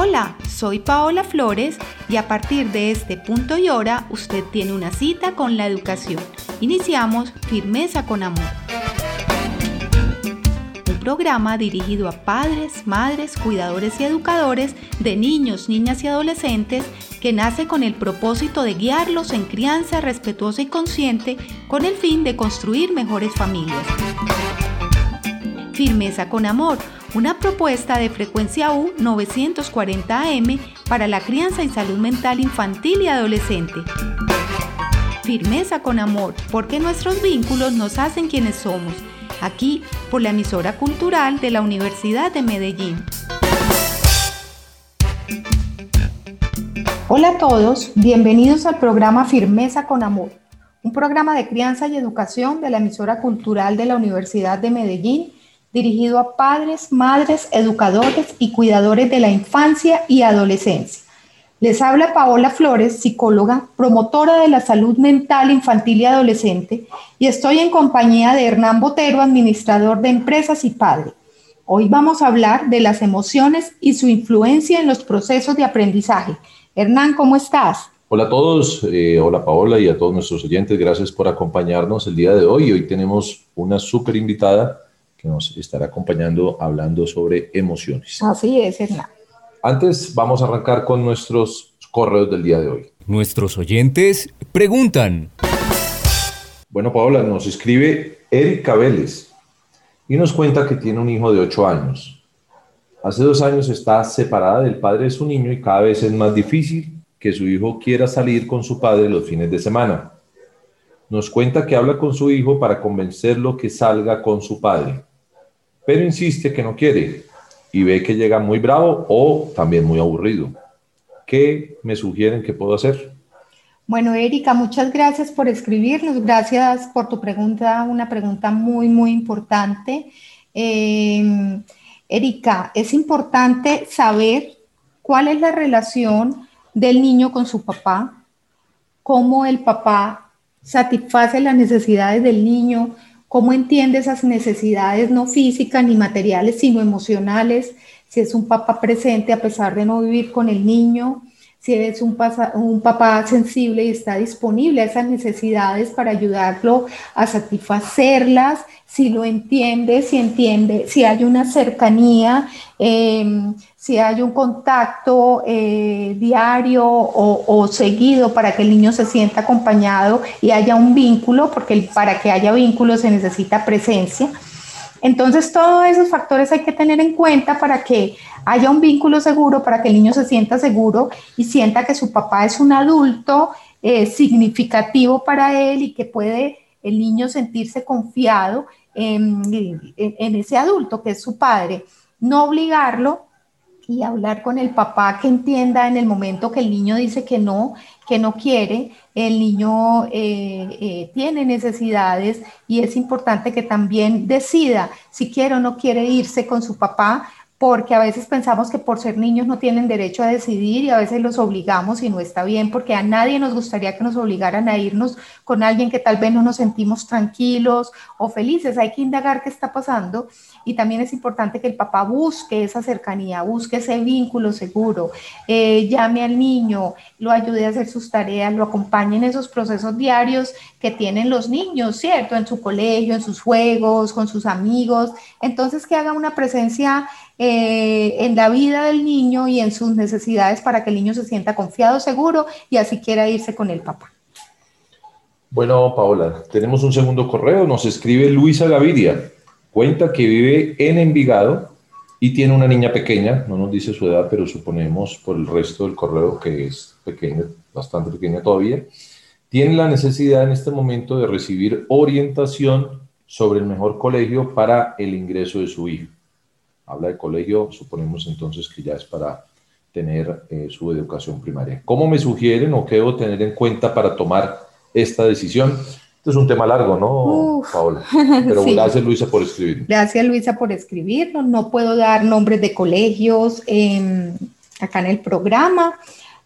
Hola, soy Paola Flores y a partir de este punto y hora usted tiene una cita con la educación. Iniciamos Firmeza con Amor. Un programa dirigido a padres, madres, cuidadores y educadores de niños, niñas y adolescentes que nace con el propósito de guiarlos en crianza respetuosa y consciente con el fin de construir mejores familias. Firmeza con Amor una propuesta de frecuencia U 940 AM para la crianza y salud mental infantil y adolescente. Firmeza con amor, porque nuestros vínculos nos hacen quienes somos, aquí por la emisora cultural de la Universidad de Medellín. Hola a todos, bienvenidos al programa Firmeza con Amor, un programa de crianza y educación de la emisora cultural de la Universidad de Medellín dirigido a padres, madres, educadores y cuidadores de la infancia y adolescencia. Les habla Paola Flores, psicóloga, promotora de la salud mental infantil y adolescente, y estoy en compañía de Hernán Botero, administrador de empresas y padre. Hoy vamos a hablar de las emociones y su influencia en los procesos de aprendizaje. Hernán, ¿cómo estás? Hola a todos, eh, hola Paola y a todos nuestros oyentes, gracias por acompañarnos el día de hoy. Hoy tenemos una súper invitada que nos estará acompañando hablando sobre emociones. Así es, Hernán. Antes vamos a arrancar con nuestros correos del día de hoy. Nuestros oyentes preguntan. Bueno, Paola, nos escribe Erika Vélez y nos cuenta que tiene un hijo de 8 años. Hace dos años está separada del padre de su niño y cada vez es más difícil que su hijo quiera salir con su padre los fines de semana. Nos cuenta que habla con su hijo para convencerlo que salga con su padre pero insiste que no quiere y ve que llega muy bravo o también muy aburrido. ¿Qué me sugieren que puedo hacer? Bueno, Erika, muchas gracias por escribirnos, gracias por tu pregunta, una pregunta muy, muy importante. Eh, Erika, es importante saber cuál es la relación del niño con su papá, cómo el papá satisface las necesidades del niño, cómo entiende esas necesidades no físicas ni materiales, sino emocionales, si es un papá presente a pesar de no vivir con el niño, si es un, un, papá sensible y está disponible a esas necesidades para ayudarlo a satisfacerlas, si lo entiende, si entiende, si hay una cercanía, em, si hay un contacto eh, diario o, seguido para que el niño se sienta acompañado y haya un vínculo, porque para que haya vínculo se necesita presencia. Entonces, todos esos factores hay que tener en cuenta para que haya un vínculo seguro, para que el niño se sienta seguro y sienta que su papá es un adulto eh, significativo para él y que puede el niño sentirse confiado en, en ese adulto que es su padre. No obligarlo, y hablar con el papá que entienda en el momento que el niño dice que no, que no quiere, el niño eh, eh, tiene necesidades y es importante que también decida si quiere o no quiere irse con su papá porque a veces pensamos que por ser niños no tienen derecho a decidir y a veces los obligamos y no está bien, porque a nadie nos gustaría que nos obligaran a irnos con alguien que tal vez no nos sentimos tranquilos o felices. Hay que indagar qué está pasando y también es importante que el papá busque esa cercanía, busque ese vínculo seguro, eh, llame al niño, lo ayude a hacer sus tareas, lo acompañe en esos procesos diarios que tienen los niños, ¿cierto? En su colegio, en sus juegos, con sus amigos. Entonces, que haga una presencia eh, en la vida del niño y en sus necesidades para que el niño se sienta confiado, seguro y así quiera irse con el papá. Bueno, Paola, tenemos un segundo correo. Nos escribe Luisa Gaviria. Cuenta que vive en Envigado y tiene una niña pequeña. No nos dice su edad, pero suponemos por el resto del correo que es pequeña, bastante pequeña todavía. Tiene la necesidad en este momento de recibir orientación sobre el mejor colegio para el ingreso de su hijo habla de colegio, suponemos entonces que ya es para tener eh, su educación primaria. ¿Cómo me sugieren o qué debo tener en cuenta para tomar esta decisión? Este es un tema largo, ¿no, Paola? Pero gracias, Luisa, por escribir. Gracias, Luisa, por escribirnos. No puedo dar nombres de colegios acá en el programa,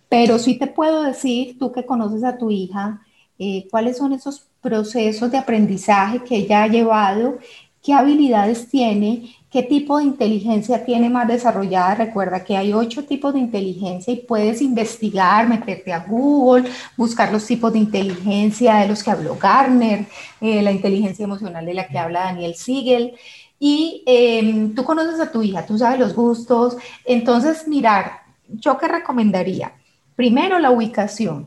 pero sí te puedo decir, tú que conoces a tu hija, eh, cuáles son esos procesos de aprendizaje que ella ha llevado qué habilidades tiene, qué tipo de inteligencia tiene más desarrollada. Recuerda que hay ocho tipos de inteligencia y puedes investigar, meterte a Google, buscar los tipos de inteligencia de los que habló Garner, eh, la inteligencia emocional de la que habla Daniel Siegel. Y em, tú conoces a tu hija, tú sabes los gustos. Entonces, mirar, yo qué recomendaría. Primero, la ubicación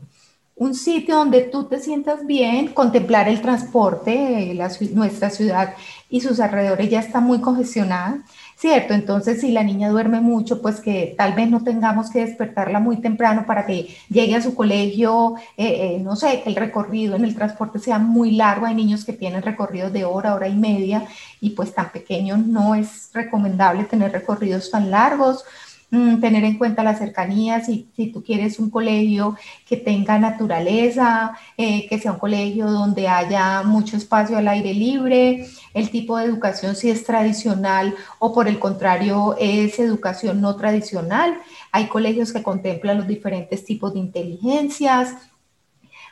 un sitio donde tú te sientas bien, contemplar el transporte, la, nuestra ciudad y sus alrededores ya está muy congestionada, ¿cierto? Entonces, si la niña duerme mucho, pues que tal vez no tengamos que despertarla muy temprano para que llegue a su colegio, eh, eh, no sé, que el recorrido en el transporte sea muy largo. Hay niños que tienen recorridos de hora, hora y media, y pues tan pequeños no es recomendable tener recorridos tan largos Mm, tener en cuenta la cercanía, si, si, tú quieres un colegio que tenga naturaleza, eh, que sea un colegio donde haya mucho espacio al aire libre, el tipo de educación si es tradicional o por el contrario es educación no tradicional. Hay colegios que contemplan los diferentes tipos de inteligencias,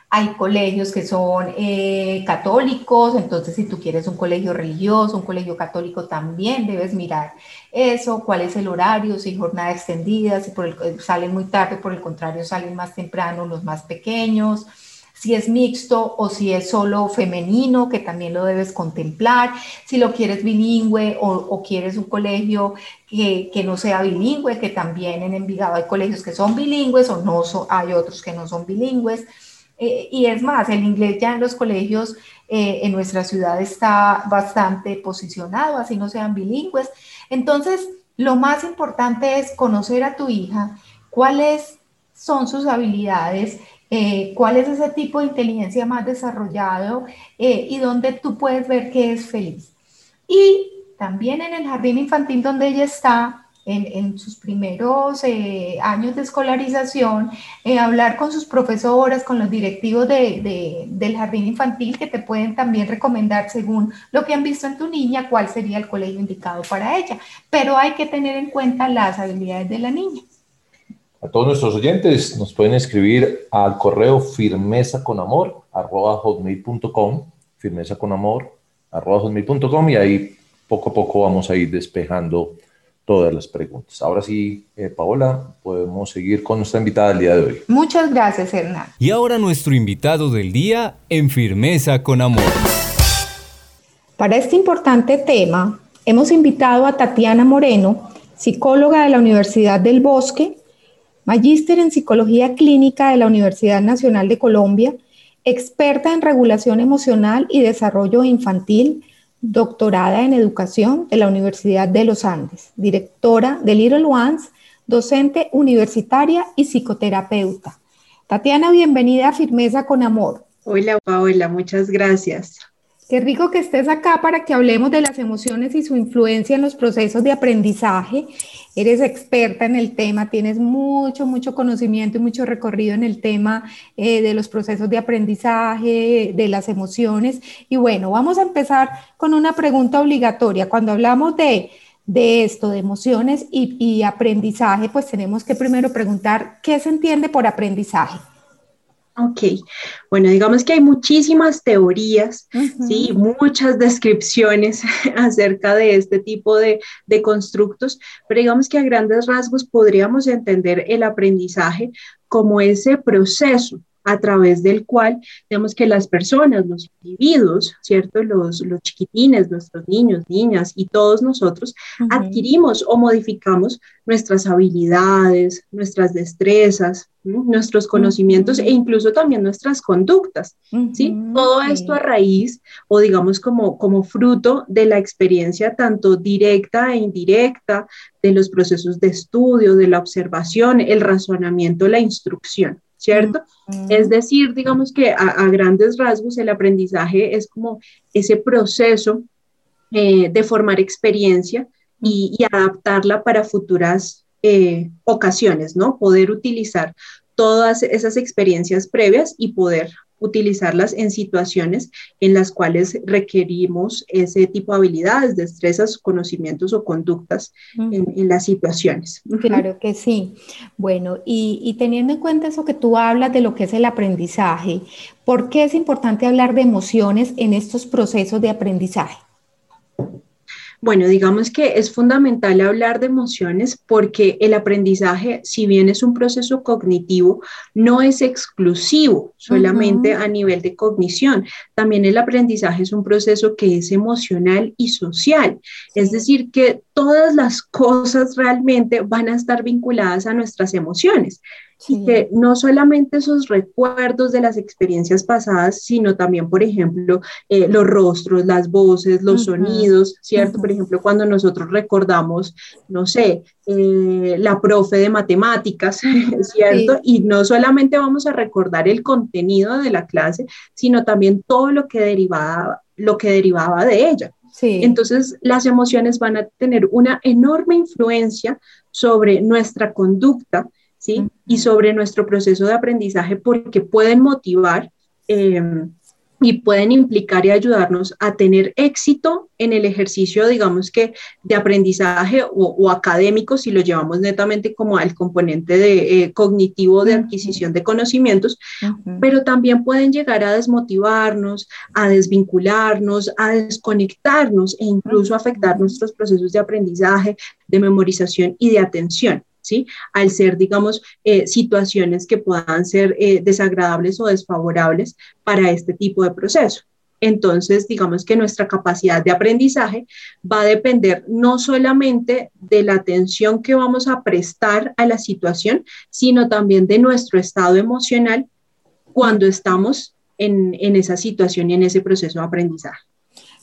hay colegios que son eh, católicos, entonces si tú quieres un colegio religioso, un colegio católico, también debes mirar eso, cuál es el horario, si jornada extendida, si por el, salen muy tarde, por el contrario salen más temprano los más pequeños, si es mixto o si es solo femenino, que también lo debes contemplar, si lo quieres bilingüe o, quieres un colegio que, que, no sea bilingüe, que también en Envigado hay colegios que son bilingües o no hay otros que no son bilingües. Eh, y es más, el inglés ya en los colegios eh, en nuestra ciudad está bastante posicionado, así no sean bilingües. Entonces, lo más importante es conocer a tu hija, cuáles son sus habilidades, eh, cuál es ese tipo de inteligencia más desarrollado y dónde tú puedes ver que es feliz. Y también en el jardín infantil donde ella está, en, sus primeros eh, años de escolarización, eh, hablar con sus profesoras, con los directivos de, del jardín infantil que te pueden también recomendar según lo que han visto en tu niña, cuál sería el colegio indicado para ella. Pero hay que tener en cuenta las habilidades de la niña. A todos nuestros oyentes nos pueden escribir al correo firmeza con amor firmeza con amor y ahí poco a poco vamos a ir despejando todas las preguntas. Ahora sí, eh, Paola, podemos seguir con nuestra invitada del día de hoy. Muchas gracias, Hernán. Y ahora nuestro invitado del día en Firmeza con Amor. Para este importante tema, hemos invitado a Tatiana Moreno, psicóloga de la Universidad del Bosque, magíster en psicología clínica de la Universidad Nacional de Colombia, experta en regulación emocional y desarrollo infantil, doctorada en educación de la Universidad de los Andes, directora de Little Ones, docente universitaria y psicoterapeuta. Tatiana, bienvenida a Firmeza con Amor. Hola, Paola, muchas gracias. Qué rico que estés acá para que hablemos de las emociones y su influencia en los procesos de aprendizaje. Eres experta en el tema, tienes mucho, mucho conocimiento y mucho recorrido en el tema eh, de los procesos de aprendizaje, de las emociones. Y bueno, vamos a empezar con una pregunta obligatoria. Cuando hablamos de, esto, de emociones y aprendizaje, pues tenemos que primero preguntar, ¿qué se entiende por aprendizaje? Ok, bueno, digamos que hay muchísimas teorías, ¿sí? muchas descripciones acerca de este tipo de, de, constructos, pero digamos que a grandes rasgos podríamos entender el aprendizaje como ese proceso a través del cual tenemos que las personas, los individuos, ¿cierto? Los, los chiquitines, nuestros niños, niñas y todos nosotros adquirimos o modificamos nuestras habilidades, nuestras destrezas, nuestros conocimientos e incluso también nuestras conductas, ¿sí? Todo esto a raíz o digamos como, como fruto de la experiencia tanto directa e indirecta de los procesos de estudio, de la observación, el razonamiento, la instrucción. ¿Cierto? Es decir, digamos que a, grandes rasgos el aprendizaje es como ese proceso eh, de formar experiencia y, adaptarla para futuras eh, ocasiones, ¿no? Poder utilizar todas esas experiencias previas y poder utilizarlas en situaciones en las cuales requerimos ese tipo de habilidades, destrezas, conocimientos o conductas en, las situaciones. Claro que sí. Bueno, y, y, teniendo en cuenta eso que tú hablas de lo que es el aprendizaje, ¿por qué es importante hablar de emociones en estos procesos de aprendizaje? Bueno, digamos que es fundamental hablar de emociones porque el aprendizaje, si bien es un proceso cognitivo, no es exclusivo solamente a nivel de cognición. También el aprendizaje es un proceso que es emocional y social. Es decir, que todas las cosas realmente van a estar vinculadas a nuestras emociones. Y que no solamente esos recuerdos de las experiencias pasadas, sino también, por ejemplo, eh, los rostros, las voces, los sonidos, ¿cierto? Por ejemplo, cuando nosotros recordamos, no sé, eh, la profe de matemáticas, ¿cierto? Y no solamente vamos a recordar el contenido de la clase, sino también todo lo que derivaba, lo que derivaba de ella. Sí. Entonces, las emociones van a tener una enorme influencia sobre nuestra conducta, y sobre nuestro proceso de aprendizaje porque pueden motivar em, y pueden implicar y ayudarnos a tener éxito en el ejercicio, digamos que, de aprendizaje o, académico, si lo llevamos netamente como al componente de, eh, cognitivo de adquisición de conocimientos, pero también pueden llegar a desmotivarnos, a desvincularnos, a desconectarnos e incluso afectar nuestros procesos de aprendizaje, de memorización y de atención. Al ser, digamos, eh, situaciones que puedan ser eh, desagradables o desfavorables para este tipo de proceso. Entonces, digamos que nuestra capacidad de aprendizaje va a depender no solamente de la atención que vamos a prestar a la situación, sino también de nuestro estado emocional cuando estamos en esa situación y en ese proceso de aprendizaje.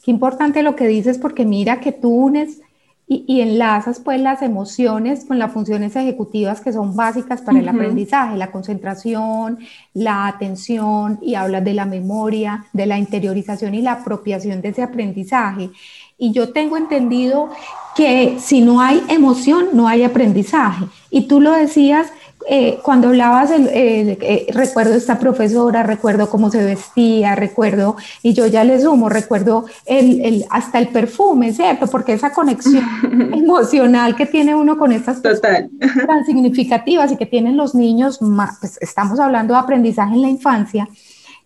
Qué importante lo que dices porque mira que tú unes y, enlazas pues las emociones con las funciones ejecutivas que son básicas para el aprendizaje, la concentración, la atención y hablas de la memoria, de la interiorización y la apropiación de ese aprendizaje. Y yo tengo entendido que si no hay emoción, no hay aprendizaje. Y tú lo decías eh, cuando hablabas, eh, recuerdo esta profesora, recuerdo cómo se vestía, recuerdo, y yo ya le sumo, recuerdo el, hasta el perfume, ¿cierto? Porque esa conexión emocional que tiene uno con estas cosas tan significativas y que tienen los niños, pues estamos hablando de aprendizaje en la infancia,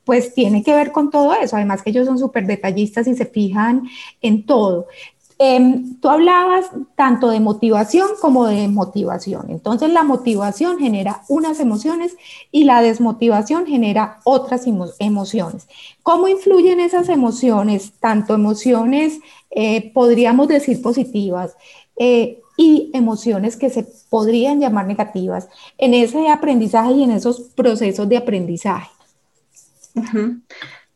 pues tiene que ver con todo eso. Además que ellos son súper detallistas y se fijan en todo. Em, tú hablabas tanto de motivación como de motivación. Entonces la motivación genera unas emociones y la desmotivación genera otras emociones. ¿Cómo influyen esas emociones, tanto emociones, eh, podríamos decir positivas, eh, y emociones que se podrían llamar negativas en ese aprendizaje y en esos procesos de aprendizaje?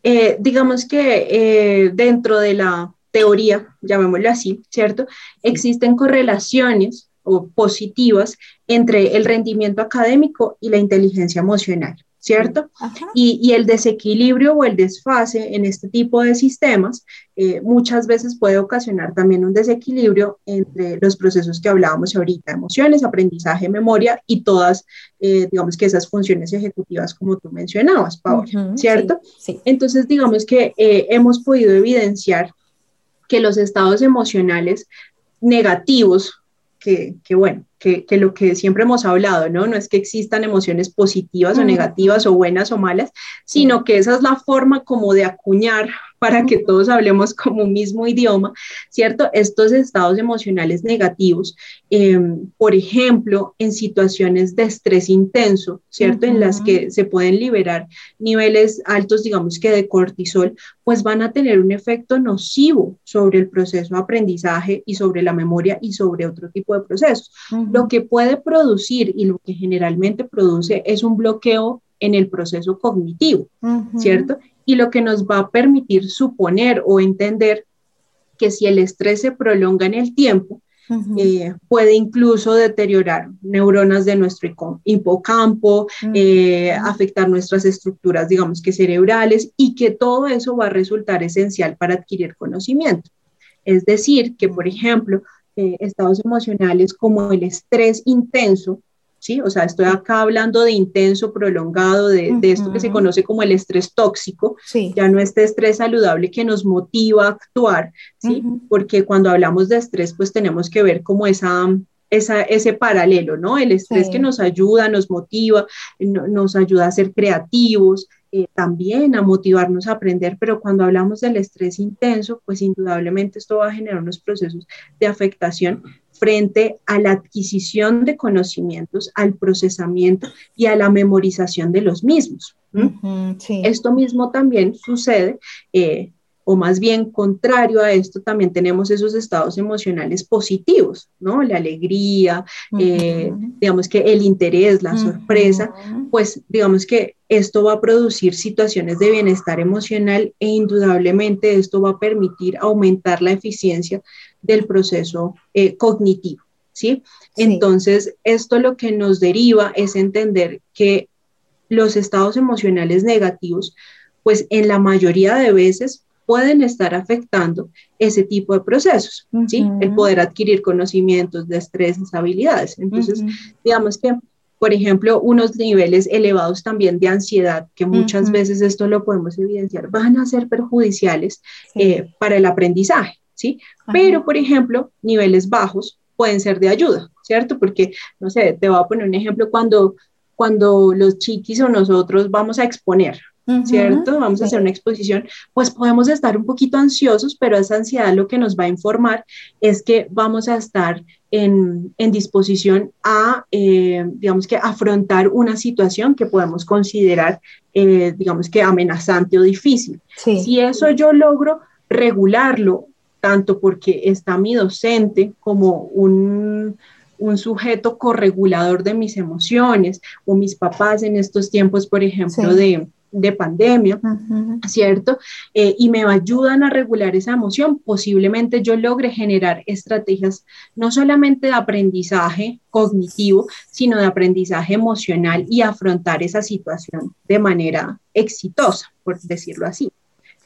Eh, digamos que dentro de la teoría, llamémoslo así, ¿cierto? Existen correlaciones o positivas entre el rendimiento académico y la inteligencia emocional, ¿cierto? Y, el desequilibrio o el desfase en este tipo de sistemas eh, muchas veces puede ocasionar también un desequilibrio entre los procesos que hablábamos ahorita, emociones, aprendizaje, memoria y todas, eh, digamos que esas funciones ejecutivas como tú mencionabas, Paola, ¿cierto? Sí, Entonces, digamos que eh, hemos podido evidenciar que los estados emocionales negativos, que, bueno, que, lo que siempre hemos hablado, ¿no? No es que existan emociones positivas o negativas o buenas o malas, sino que esa es la forma como de acuñar para que todos hablemos como un mismo idioma, ¿cierto? Estos estados emocionales negativos, em, por ejemplo, en situaciones de estrés intenso, ¿cierto? En las que se pueden liberar niveles altos, digamos que de cortisol, pues van a tener un efecto nocivo sobre el proceso de aprendizaje y sobre la memoria y sobre otro tipo de procesos. Lo que puede producir y lo que generalmente produce es un bloqueo en el proceso cognitivo, ¿cierto? Y lo que nos va a permitir suponer o entender que si el estrés se prolonga en el tiempo, eh, puede incluso deteriorar neuronas de nuestro hipocampo, eh, afectar nuestras estructuras, digamos que cerebrales, y que todo eso va a resultar esencial para adquirir conocimiento. Es decir, que, por ejemplo, eh, estados emocionales como el estrés intenso ¿sí? O sea, estoy acá hablando de intenso, prolongado, de, esto que se conoce como el estrés tóxico, ya no este estrés saludable que nos motiva a actuar, ¿sí? Porque cuando hablamos de estrés, pues tenemos que ver como esa, esa, ese paralelo, ¿no? El estrés que nos ayuda, nos motiva, nos ayuda a ser creativos, eh, también a motivarnos a aprender, pero cuando hablamos del estrés intenso, pues indudablemente esto va a generar unos procesos de afectación frente a la adquisición de conocimientos, al procesamiento y a la memorización de los mismos. Esto mismo también sucede eh, o más bien contrario a esto, también tenemos esos estados emocionales positivos, ¿no? La alegría, eh, digamos que el interés, la sorpresa, pues digamos que esto va a producir situaciones de bienestar emocional e indudablemente esto va a permitir aumentar la eficiencia del proceso eh, cognitivo, ¿sí? Entonces, esto lo que nos deriva es entender que los estados emocionales negativos, pues en la mayoría de veces pueden estar afectando ese tipo de procesos, ¿sí? El poder adquirir conocimientos, destrezas, habilidades. Entonces, digamos que, por ejemplo, unos niveles elevados también de ansiedad, que muchas veces esto lo podemos evidenciar, van a ser perjudiciales eh, para el aprendizaje, ¿sí? Pero, por ejemplo, niveles bajos pueden ser de ayuda, ¿cierto? Porque, no sé, te voy a poner un ejemplo cuando cuando los chiquis o nosotros vamos a exponer, ¿cierto? Vamos a hacer una exposición, pues podemos estar un poquito ansiosos, pero esa ansiedad lo que nos va a informar es que vamos a estar en, disposición a, eh, digamos que, afrontar una situación que podemos considerar, eh, digamos que, amenazante o difícil. Si eso yo logro regularlo, tanto porque está mi docente como un un sujeto corregulador de mis emociones o mis papás en estos tiempos, por ejemplo, de, pandemia, ¿cierto? Eh, y me ayudan a regular esa emoción, posiblemente yo logre generar estrategias no solamente de aprendizaje cognitivo, sino de aprendizaje emocional y afrontar esa situación de manera exitosa, por decirlo así.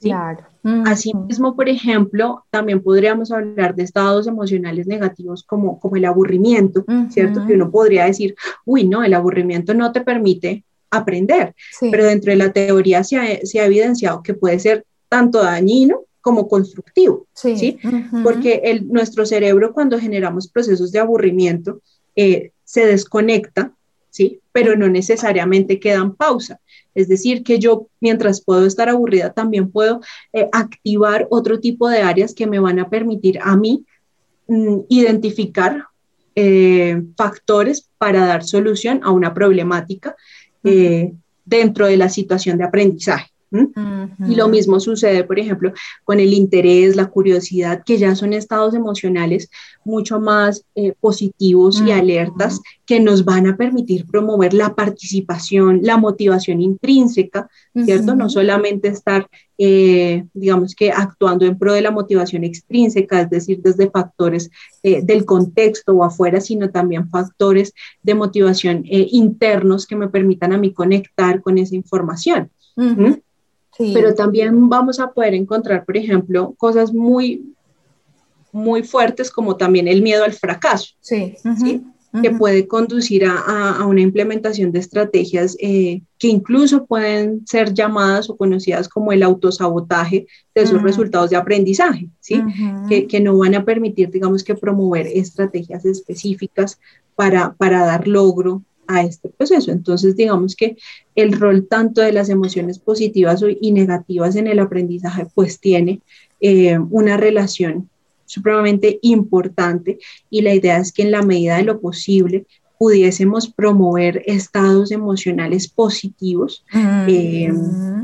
Claro. Asimismo, por ejemplo, también podríamos hablar de estados emocionales negativos como, como el aburrimiento, ¿cierto? Que uno podría decir, uy, no, el aburrimiento no te permite aprender, pero dentro de la teoría se ha, evidenciado que puede ser tanto dañino como constructivo, ¿sí? Porque el, nuestro cerebro cuando generamos procesos de aburrimiento eh, se desconecta, ¿sí? Pero no necesariamente quedan pausa. Es decir, que yo mientras puedo estar aburrida también puedo eh, activar otro tipo de áreas que me van a permitir a mí mm, identificar eh, factores para dar solución a una problemática eh, dentro de la situación de aprendizaje. Y lo mismo sucede, por ejemplo, con el interés, la curiosidad, que ya son estados emocionales mucho más eh, positivos y alertas que nos van a permitir promover la participación, la motivación intrínseca, ¿cierto? No solamente estar, eh, digamos que, actuando en pro de la motivación extrínseca, es decir, desde factores eh, del contexto o afuera, sino también factores de motivación internos que me permitan a mí conectar con esa información. Pero también vamos a poder encontrar, por ejemplo, cosas muy, muy fuertes como también el miedo al fracaso, sí. que puede conducir a, una implementación de estrategias eh, que incluso pueden ser llamadas o conocidas como el autosabotaje de esos resultados de aprendizaje, ¿sí? que, que, no van a permitir, digamos, que promover estrategias específicas para, para dar logro a este proceso. Entonces, digamos que el rol tanto de las emociones positivas y negativas en el aprendizaje, pues tiene eh, una relación supremamente importante y la idea es que en la medida de lo posible pudiésemos promover estados emocionales positivos eh,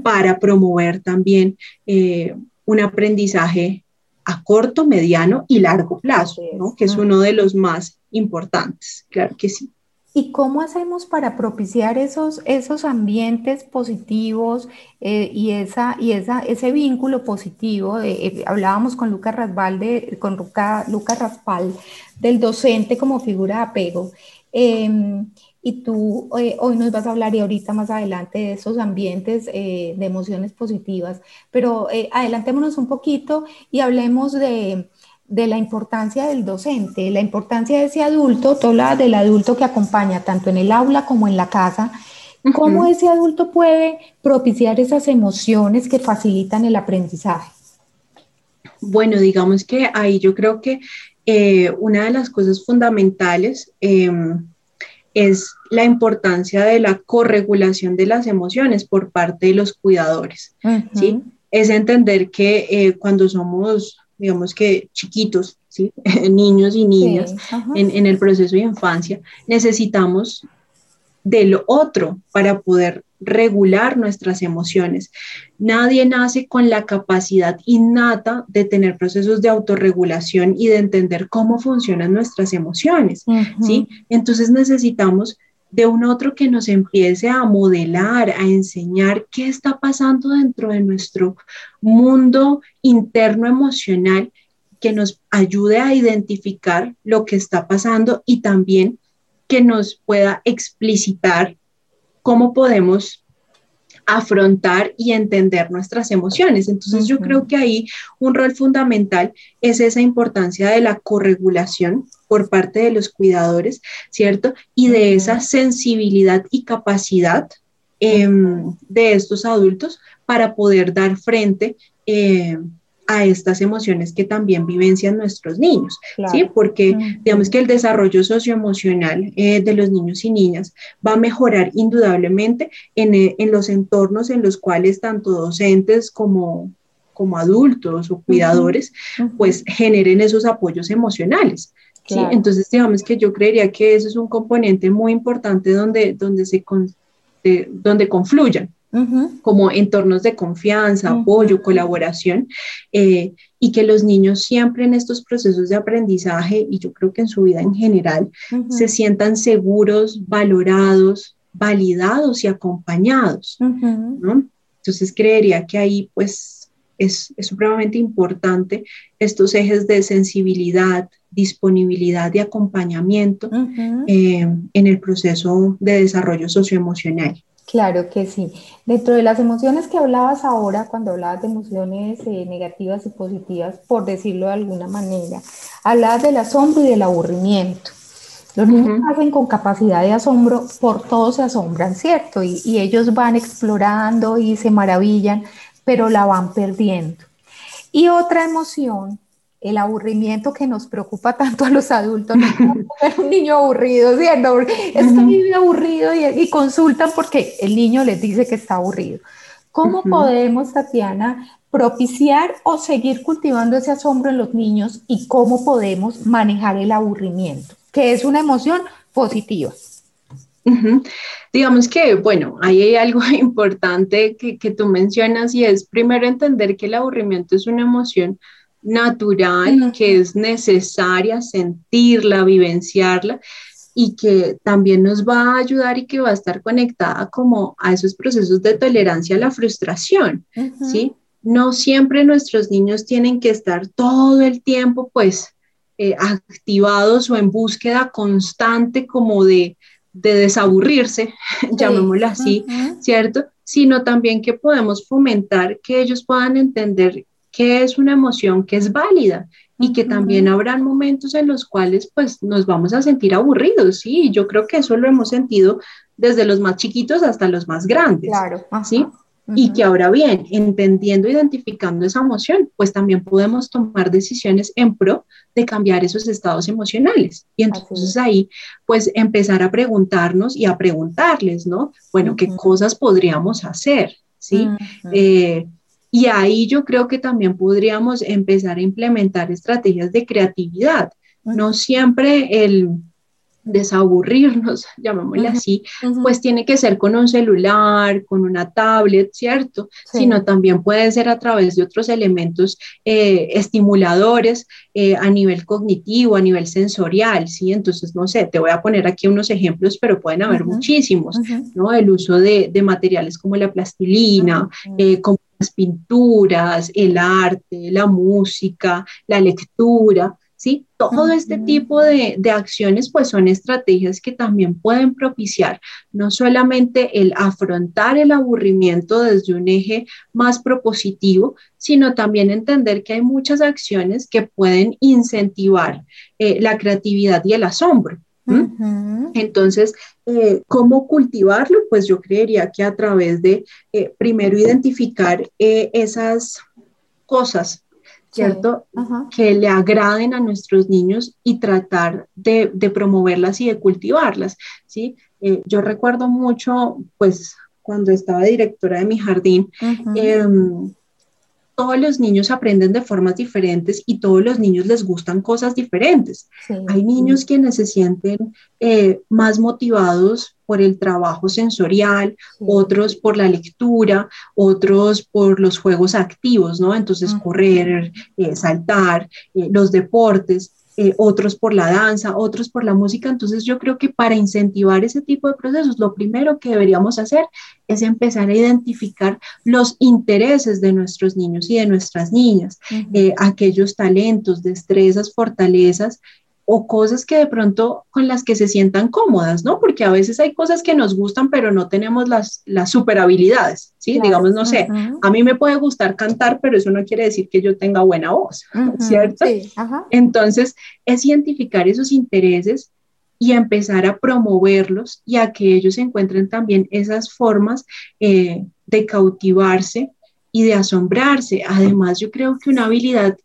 para promover también eh, un aprendizaje a corto, mediano y largo plazo, que es uno de los más importantes, claro que sí. ¿Y cómo hacemos para propiciar esos, esos ambientes positivos eh, y, esa, y esa, ese vínculo positivo? Eh, hablábamos con Lucas Rasval, con Lucas Raspal del docente como figura de apego. Em, y tú eh, hoy nos vas a hablar y ahorita más adelante de esos ambientes de emociones positivas, pero adelantémonos un poquito y hablemos de de la importancia del docente, la importancia de ese adulto, tú hablabas del adulto que acompaña tanto en el aula como en la casa, cómo ese adulto puede propiciar esas emociones que facilitan el aprendizaje. Bueno, digamos que ahí yo creo que eh, una de las cosas fundamentales em, es la importancia de la corregulación de las emociones por parte de los cuidadores, ¿sí? Es entender que eh, cuando somos, digamos que chiquitos, ¿sí? niños y niñas en, en el proceso de infancia, necesitamos del otro para poder regular nuestras emociones. Nadie nace con la capacidad innata de tener procesos de autorregulación y de entender cómo funcionan nuestras emociones, ¿sí? Entonces necesitamos de un otro que nos empiece a modelar, a enseñar qué está pasando dentro de nuestro mundo interno emocional, que nos ayude a identificar lo que está pasando y también que nos pueda explicitar cómo podemos afrontar y entender nuestras emociones. Entonces yo creo que ahí un rol fundamental es esa importancia de la corregulación por parte de los cuidadores, ¿cierto? Y de esa sensibilidad y capacidad em, de estos adultos para poder dar frente eh, a estas emociones que también vivencian nuestros niños, ¿sí? Porque digamos que el desarrollo socioemocional eh, de los niños y niñas va a mejorar indudablemente en, eh, en, los entornos en los cuales tanto docentes como, como adultos o cuidadores pues generen esos apoyos emocionales. ¿sí? Entonces, digamos que yo creería que eso es un componente muy importante donde, donde, se donde confluyan como entornos de confianza, apoyo, colaboración, eh, y que los niños siempre en estos procesos de aprendizaje, y yo creo que en su vida en general, se sientan seguros, valorados, validados y acompañados. Entonces creería que ahí pues es, supremamente importante estos ejes de sensibilidad, disponibilidad y acompañamiento eh, en el proceso de desarrollo socioemocional. Claro que sí. Dentro de las emociones que hablabas ahora, cuando hablabas de emociones eh, negativas y positivas, por decirlo de alguna manera, hablabas del asombro y del aburrimiento. Los niños hacen con capacidad de asombro, por todo se asombran, ¿cierto? Y, y ellos van explorando y se maravillan, pero la van perdiendo. Y otra emoción el aburrimiento que nos preocupa tanto a los adultos, no un niño aburrido, ¿cierto? Es que vive aburrido y, consultan porque el niño les dice que está aburrido. ¿Cómo podemos, Tatiana, propiciar o seguir cultivando ese asombro en los niños y cómo podemos manejar el aburrimiento, que es una emoción positiva? Digamos que, bueno, ahí hay algo importante que, que tú mencionas y es primero entender que el aburrimiento es una emoción natural, que es necesaria sentirla, vivenciarla y que también nos va a ayudar y que va a estar conectada como a esos procesos de tolerancia a la frustración, ¿sí? No siempre nuestros niños tienen que estar todo el tiempo pues eh, activados o en búsqueda constante como de, desaburrirse, llamémoslo así, ¿cierto? Sino también que podemos fomentar que ellos puedan entender que es una emoción que es válida y que también habrán momentos en los cuales pues nos vamos a sentir aburridos, sí, yo creo que eso lo hemos sentido desde los más chiquitos hasta los más grandes, claro, sí, y que ahora bien, entendiendo, identificando esa emoción, pues también podemos tomar decisiones en pro de cambiar esos estados emocionales. Y entonces ahí, pues empezar a preguntarnos y a preguntarles, ¿no? Bueno, ¿qué cosas podríamos hacer? ¿Sí? Y ahí yo creo que también podríamos empezar a implementar estrategias de creatividad. No siempre el desaburrirnos, llamémosle así, pues tiene que ser con un celular, con una tablet, ¿cierto? Sino también puede ser a través de otros elementos eh, estimuladores eh, a nivel cognitivo, a nivel sensorial, ¿sí? Entonces, no sé, te voy a poner aquí unos ejemplos, pero pueden haber muchísimos, ¿no? El uso de, materiales como la plastilina, eh, como las pinturas, el arte, la música, la lectura, ¿sí? Todo este tipo de, de, acciones pues son estrategias que también pueden propiciar no solamente el afrontar el aburrimiento desde un eje más propositivo, sino también entender que hay muchas acciones que pueden incentivar eh, la creatividad y el asombro. Entonces, eh, ¿cómo cultivarlo? Pues yo creería que a través de, eh, primero, identificar esas cosas ¿cierto? Que le agraden a nuestros niños y tratar de, promoverlas y de cultivarlas, ¿sí? Eh, yo recuerdo mucho, pues, cuando estaba directora de mi jardín, todos los niños aprenden de formas diferentes y todos los niños les gustan cosas diferentes. Hay niños quienes se sienten eh, más motivados por el trabajo sensorial, otros por la lectura, otros por los juegos activos, ¿no? Entonces, correr, eh, saltar, eh, los deportes. Eh, otros por la danza, otros por la música. Entonces yo creo que para incentivar ese tipo de procesos, lo primero que deberíamos hacer es empezar a identificar los intereses de nuestros niños y de nuestras niñas, eh, aquellos talentos, destrezas, fortalezas o cosas que de pronto con las que se sientan cómodas, ¿no? Porque a veces hay cosas que nos gustan, pero no tenemos las, las super habilidades, ¿sí? Digamos, no sé, a mí me puede gustar cantar, pero eso no quiere decir que yo tenga buena voz, ¿cierto? Entonces, es identificar esos intereses y empezar a promoverlos y a que ellos encuentren también esas formas eh, de cautivarse y de asombrarse. Además, yo creo que una habilidad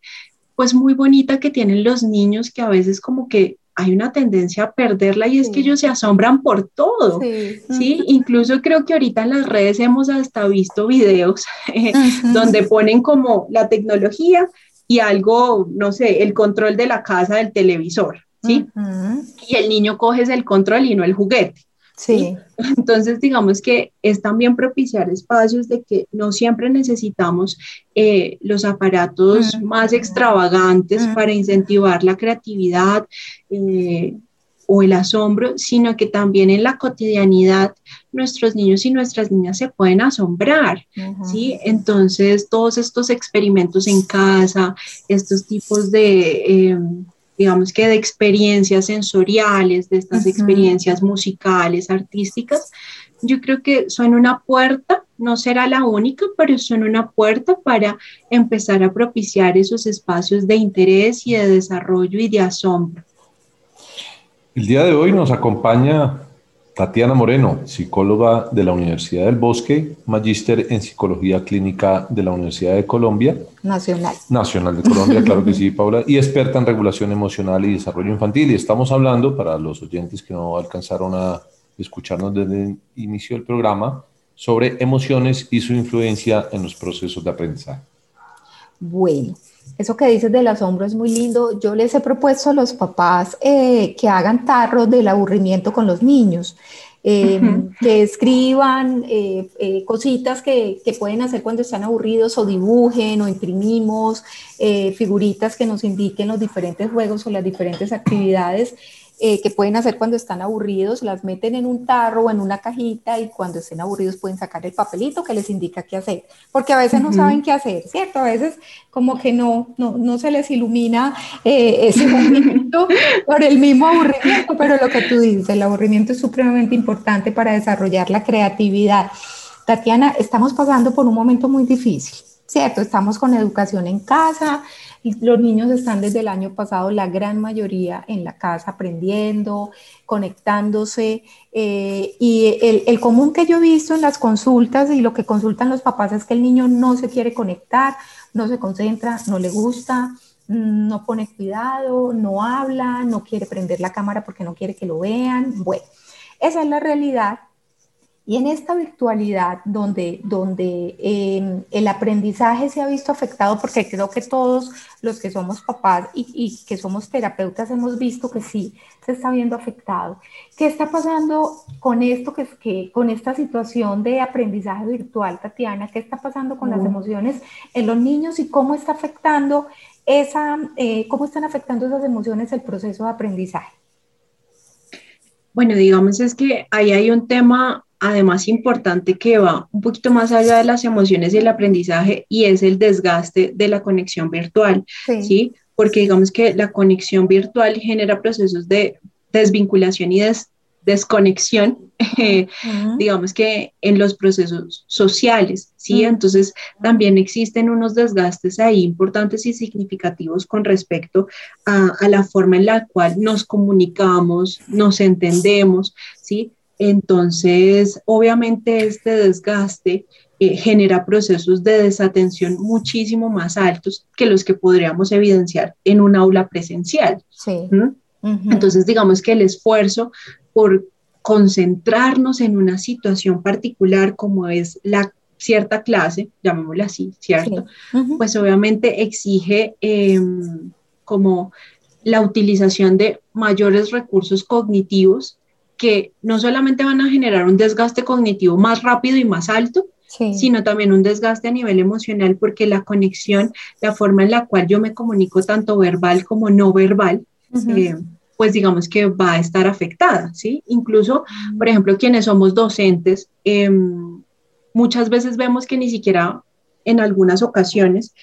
pues muy bonita que tienen los niños que a veces como que hay una tendencia a perderla y es que ellos se asombran por todo, ¿sí? Incluso creo que ahorita en las redes hemos hasta visto videos eh, donde ponen como la tecnología y algo, no sé, el control de la casa del televisor, ¿sí? Y el niño coge el control y no el juguete. Sí. Entonces, digamos que es también propiciar espacios de que no siempre necesitamos eh, los aparatos más extravagantes para incentivar la creatividad eh, o el asombro, sino que también en la cotidianidad nuestros niños y nuestras niñas se pueden asombrar, ¿sí? Entonces, todos estos experimentos en casa, estos tipos de... Em, digamos que de experiencias sensoriales, de estas experiencias musicales, artísticas, yo creo que son una puerta, no será la única, pero son una puerta para empezar a propiciar esos espacios de interés y de desarrollo y de asombro. El día de hoy nos acompaña Tatiana Moreno, psicóloga de la Universidad del Bosque, magíster en psicología clínica de la Universidad de Colombia. Nacional. Nacional de Colombia, claro que sí, Paula, y experta en regulación emocional y desarrollo infantil. Y estamos hablando, para los oyentes que no alcanzaron a escucharnos desde el inicio del programa, sobre emociones y su influencia en los procesos de aprendizaje. Bueno, eso que dices del asombro es muy lindo. Yo les he propuesto a los papás eh, que hagan tarros del aburrimiento con los niños. Em, que escriban eh, eh, cositas que, que, pueden hacer cuando están aburridos o dibujen o imprimimos figuritas que nos indiquen los diferentes juegos o las diferentes actividades eh, que pueden hacer cuando están aburridos, las meten en un tarro o en una cajita y cuando estén aburridos pueden sacar el papelito que les indica qué hacer, porque a veces no saben qué hacer, ¿cierto? A veces como que no, no, no se les ilumina eh, ese momento por el mismo aburrimiento, pero lo que tú dices, el aburrimiento es supremamente importante para desarrollar la creatividad. Tatiana, estamos pasando por un momento muy difícil, ¿cierto? Estamos con educación en casa, los niños están desde el año pasado, la gran mayoría en la casa aprendiendo, conectándose. Eh, y el, común que yo he visto en las consultas y lo que consultan los papás es que el niño no se quiere conectar, no se concentra, no le gusta, mm, no pone cuidado, no habla, no quiere prender la cámara porque no quiere que lo vean. Bueno, esa es la realidad y en esta virtualidad donde, donde em, el aprendizaje se ha visto afectado, porque creo que todos los que somos papás y, y, que somos terapeutas hemos visto que sí se está viendo afectado. ¿Qué está pasando con esto, que, que con esta situación de aprendizaje virtual, Tatiana? ¿Qué está pasando con las emociones en los niños y cómo está afectando esa, eh, cómo están afectando esas emociones el proceso de aprendizaje? Bueno, digamos es que ahí hay un tema además importante que va un poquito más allá de las emociones y el aprendizaje y es el desgaste de la conexión virtual, ¿sí? Porque digamos que la conexión virtual genera procesos de desvinculación y desconexión, digamos que en los procesos sociales, ¿sí? Entonces también existen unos desgastes ahí importantes y significativos con respecto a, a la forma en la cual nos comunicamos, nos entendemos, ¿sí? Entonces, obviamente este desgaste eh, genera procesos de desatención muchísimo más altos que los que podríamos evidenciar en un aula presencial. Entonces, digamos que el esfuerzo por concentrarnos en una situación particular como es la cierta clase, llamémosla así, ¿cierto? Pues obviamente exige em, como la utilización de mayores recursos cognitivos que no solamente van a generar un desgaste cognitivo más rápido y más alto, sino también un desgaste a nivel emocional porque la conexión, la forma en la cual yo me comunico tanto verbal como no verbal, eh, pues digamos que va a estar afectada, ¿sí? Incluso, por ejemplo, quienes somos docentes, em, muchas veces vemos que ni siquiera en algunas ocasiones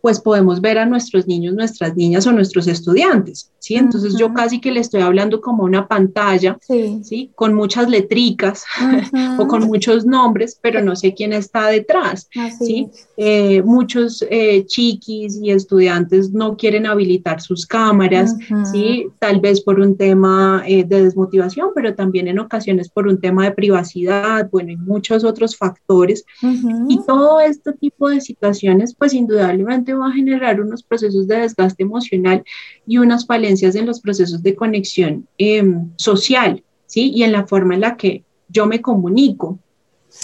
pues podemos ver a nuestros niños, nuestras niñas o nuestros estudiantes, ¿sí? Entonces yo casi que le estoy hablando como una pantalla, sí. Con muchas letricas o con muchos nombres, pero no sé quién está detrás, ¿sí? Eh, muchos eh, chiquis y estudiantes no quieren habilitar sus cámaras, ¿sí? Tal vez por un tema eh, de desmotivación, pero también en ocasiones por un tema de privacidad, bueno, y muchos otros factores. Y todo este tipo de situaciones, pues indudablemente va a generar unos procesos de desgaste emocional y unas falencias en los procesos de conexión em, social, ¿sí? Y en la forma en la que yo me comunico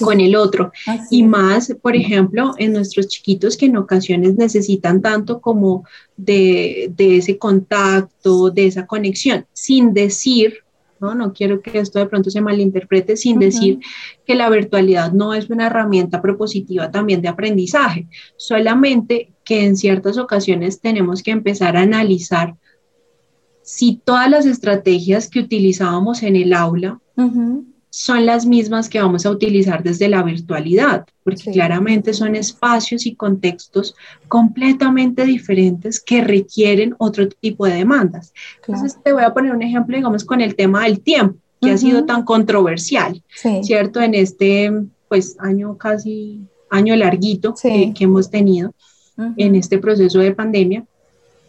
con el otro. y más, por ejemplo, en nuestros chiquitos que en ocasiones necesitan tanto como de, de ese contacto, de esa conexión, sin decir ¿no? No quiero que esto de pronto se malinterprete sin decir que la virtualidad no es una herramienta propositiva también de aprendizaje, solamente que en ciertas ocasiones tenemos que empezar a analizar si todas las estrategias que utilizábamos en el aula son las mismas que vamos a utilizar desde la virtualidad, porque claramente son espacios y contextos completamente diferentes que requieren otro tipo de demandas. Entonces, te voy a poner un ejemplo, digamos, con el tema del tiempo, que ha sido tan controversial, ¿cierto? En este, pues, año casi, año larguito que hemos tenido en este proceso de pandemia.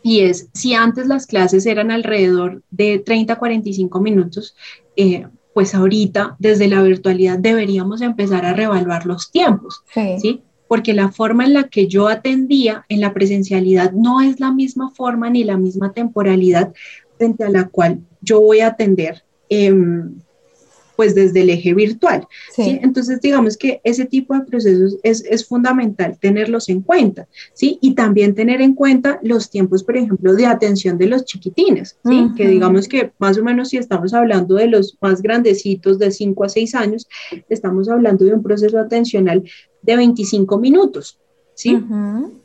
Y es, si antes las clases eran alrededor de 30 a 45 minutos, eh, pues ahorita desde la virtualidad deberíamos empezar a reevaluar los tiempos, sí. Porque la forma en la que yo atendía en la presencialidad no es la misma forma ni la misma temporalidad frente a la cual yo voy a atender eh, pues desde el eje virtual. Sí. Entonces, digamos que ese tipo de procesos es, es, fundamental tenerlos en cuenta, ¿sí? Y también tener en cuenta los tiempos, por ejemplo, de atención de los chiquitines, ¿sí? Que digamos que más o menos si estamos hablando de los más grandecitos de 5 a 6 años, estamos hablando de un proceso atencional de 25 minutos, ¿sí?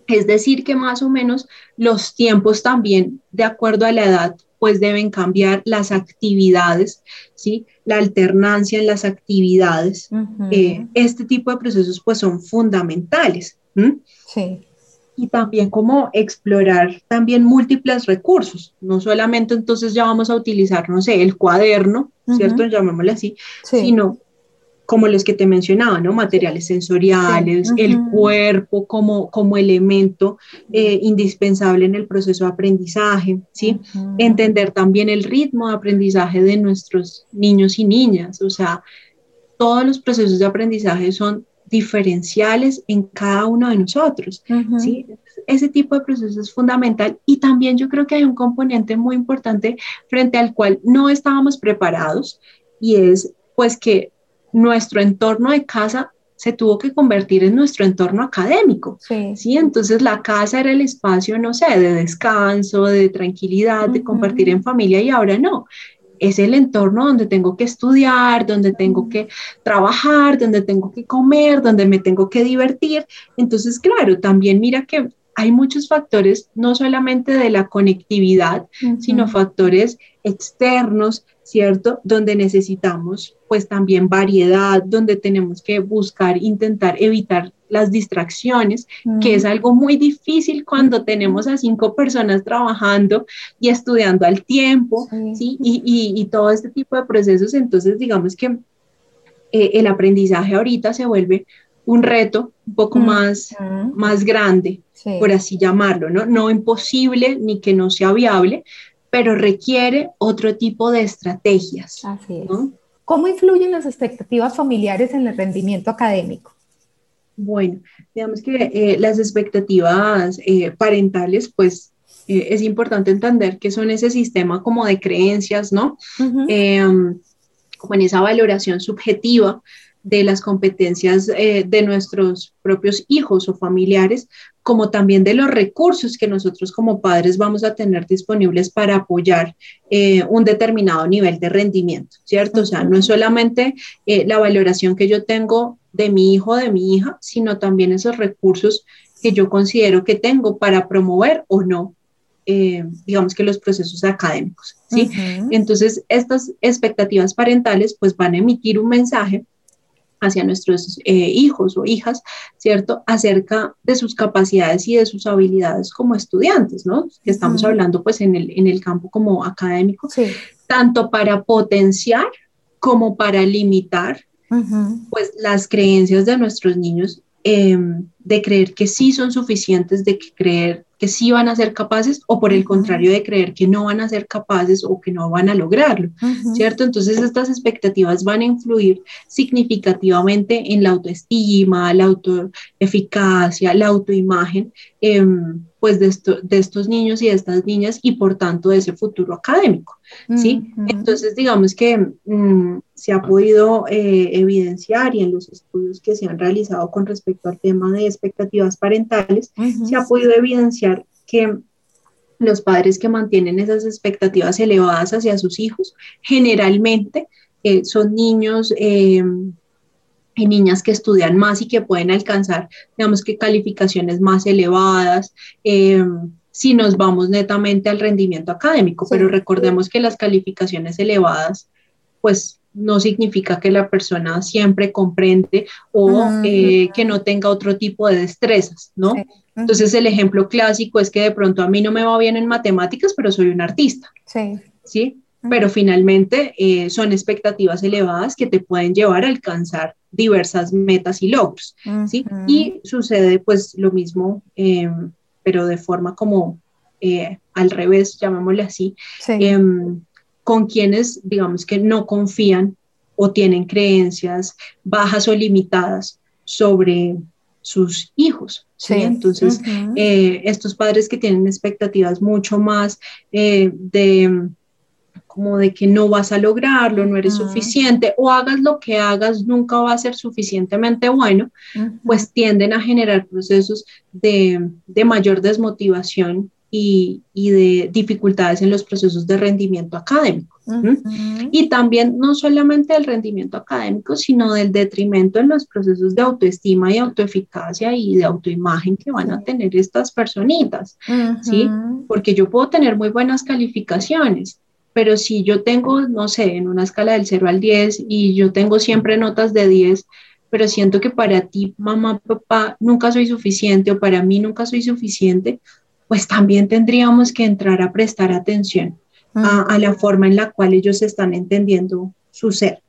Es decir, que más o menos los tiempos también, de acuerdo a la edad, pues deben cambiar las actividades, ¿sí? La alternancia en las actividades. Eh, este tipo de procesos pues son fundamentales. Sí. Y también como explorar también múltiples recursos, no solamente entonces ya vamos a utilizar, no sé, el cuaderno, ¿cierto? Llamémoslo así, sino como los que te mencionaba, ¿no? Materiales sensoriales, el cuerpo como, como elemento eh, indispensable en el proceso de aprendizaje, ¿sí? Entender también el ritmo de aprendizaje de nuestros niños y niñas, o sea, todos los procesos de aprendizaje son diferenciales en cada uno de nosotros, ¿sí? Ese tipo de proceso es fundamental y también yo creo que hay un componente muy importante frente al cual no estábamos preparados y es pues que nuestro entorno de casa se tuvo que convertir en nuestro entorno académico. Sí. Entonces la casa era el espacio, no sé, de descanso, de tranquilidad, de compartir en familia y ahora no. Es el entorno donde tengo que estudiar, donde tengo que trabajar, donde tengo que comer, donde me tengo que divertir. Entonces, claro, también mira que hay muchos factores, no solamente de la conectividad, sino factores externos, ¿cierto? Donde necesitamos pues también variedad, donde tenemos que buscar, intentar evitar las distracciones, que es algo muy difícil cuando tenemos a cinco personas trabajando y estudiando al tiempo, ¿sí? Y, todo este tipo de procesos, entonces digamos que eh, el aprendizaje ahorita se vuelve un reto un poco más, más grande, por así llamarlo, ¿no? No imposible ni que no sea viable, pero requiere otro tipo de estrategias. Así es. ¿Cómo influyen las expectativas familiares en el rendimiento académico? Bueno, digamos que eh, las expectativas eh, parentales, pues eh, es importante entender que son ese sistema como de creencias, ¿no? Em, como en esa valoración subjetiva de las competencias de nuestros propios hijos o familiares, como también de los recursos que nosotros como padres vamos a tener disponibles para apoyar un determinado nivel de rendimiento, ¿cierto? O sea, no es solamente la valoración que yo tengo de mi hijo o de mi hija, sino también esos recursos que yo considero que tengo para promover o no, eh, digamos que los procesos académicos. ¿sí? Entonces, estas expectativas parentales pues van a emitir un mensaje hacia nuestros eh, hijos o hijas, ¿cierto? Acerca de sus capacidades y de sus habilidades como estudiantes, ¿no? Que estamos hablando pues en el, en el campo como académico, tanto para potenciar como para limitar pues las creencias de nuestros niños em, de creer que sí son suficientes, de creer que sí van a ser capaces o por el contrario de creer que no van a ser capaces o que no van a lograrlo, ¿cierto? Entonces estas expectativas van a influir significativamente en la autoestima, la autoeficacia, la autoimagen, em, pues de, de, estos niños y de estas niñas y por tanto de ese futuro académico, ¿sí? Entonces digamos que mm, se ha podido eh, evidenciar y en los estudios que se han realizado con respecto al tema de expectativas parentales, se ha podido evidenciar que los padres que mantienen esas expectativas elevadas hacia sus hijos generalmente eh, son niños y niñas que estudian más y que pueden alcanzar, digamos que calificaciones más elevadas. Em, si nos vamos netamente al rendimiento académico, pero recordemos que las calificaciones elevadas, pues no significa que la persona siempre comprende o eh, que no tenga otro tipo de destrezas, ¿no? Entonces el ejemplo clásico es que de pronto a mí no me va bien en matemáticas, pero soy un artista. Sí. ¿Sí? Pero finalmente eh, son expectativas elevadas que te pueden llevar a alcanzar diversas metas y logros, ¿sí? Y sucede pues lo mismo, em, pero de forma como eh, al revés, llamémosle así. Em, con quienes, digamos que no confían o tienen creencias bajas o limitadas sobre sus hijos. ¿sí? Entonces, eh, estos padres que tienen expectativas mucho más eh, de como de que no vas a lograrlo, no eres suficiente, o hagas lo que hagas, nunca va a ser suficientemente bueno, pues tienden a generar procesos de, de mayor desmotivación y, de dificultades en los procesos de rendimiento académico. Y también no solamente del rendimiento académico, sino del detrimento en los procesos de autoestima y autoeficacia y de autoimagen que van a tener estas personitas, ¿sí? Porque yo puedo tener muy buenas calificaciones, pero si yo tengo, no sé, en una escala del 0 al 10 y yo tengo siempre notas de 10, pero siento que para ti, mamá, papá, nunca soy suficiente o para mí nunca soy suficiente, pues también tendríamos que entrar a prestar atención a, la forma en la cual ellos están entendiendo su ser.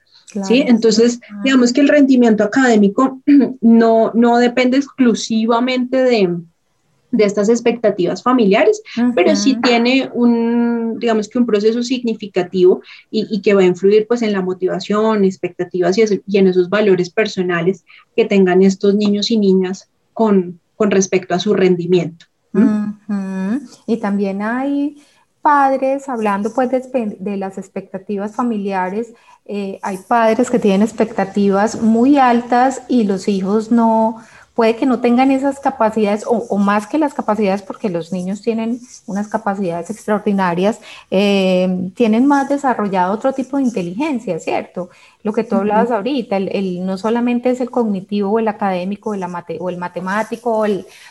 ¿sí? Entonces, digamos que el rendimiento académico no, no depende exclusivamente de, de estas expectativas familiares, pero sí tiene un, digamos que un proceso significativo y, que va a influir pues en la motivación, expectativas y, y, en esos valores personales que tengan estos niños y niñas con, con respecto a su rendimiento. Y también hay padres, hablando pues de, las expectativas familiares, eh, hay padres que tienen expectativas muy altas y los hijos no, puede que no tengan esas capacidades o, más que las capacidades, porque los niños tienen unas capacidades extraordinarias, eh, tienen más desarrollado otro tipo de inteligencia, ¿cierto? Lo que tú hablabas ahorita, el, no solamente es el cognitivo o el académico o el, o el matemático o,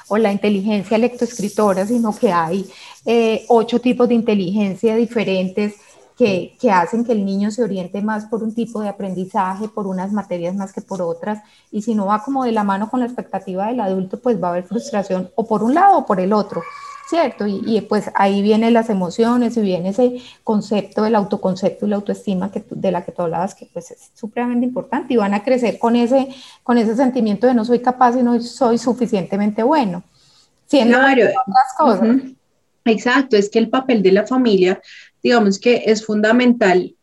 o, la inteligencia lectoescritora, sino que hay eh, ocho tipos de inteligencia diferentes que, hacen que el niño se oriente más por un tipo de aprendizaje, por unas materias más que por otras, y si no va como de la mano con la expectativa del adulto, pues va a haber frustración o por un lado o por el otro, ¿cierto? Y, pues ahí vienen las emociones y viene ese concepto del autoconcepto y la autoestima que, de la que tú hablabas, que pues es supremamente importante y van a crecer con ese, con ese sentimiento de no soy capaz y no soy suficientemente bueno. Siendo claro. otras cosas. Exacto, es que el papel de la familia digamos que es fundamental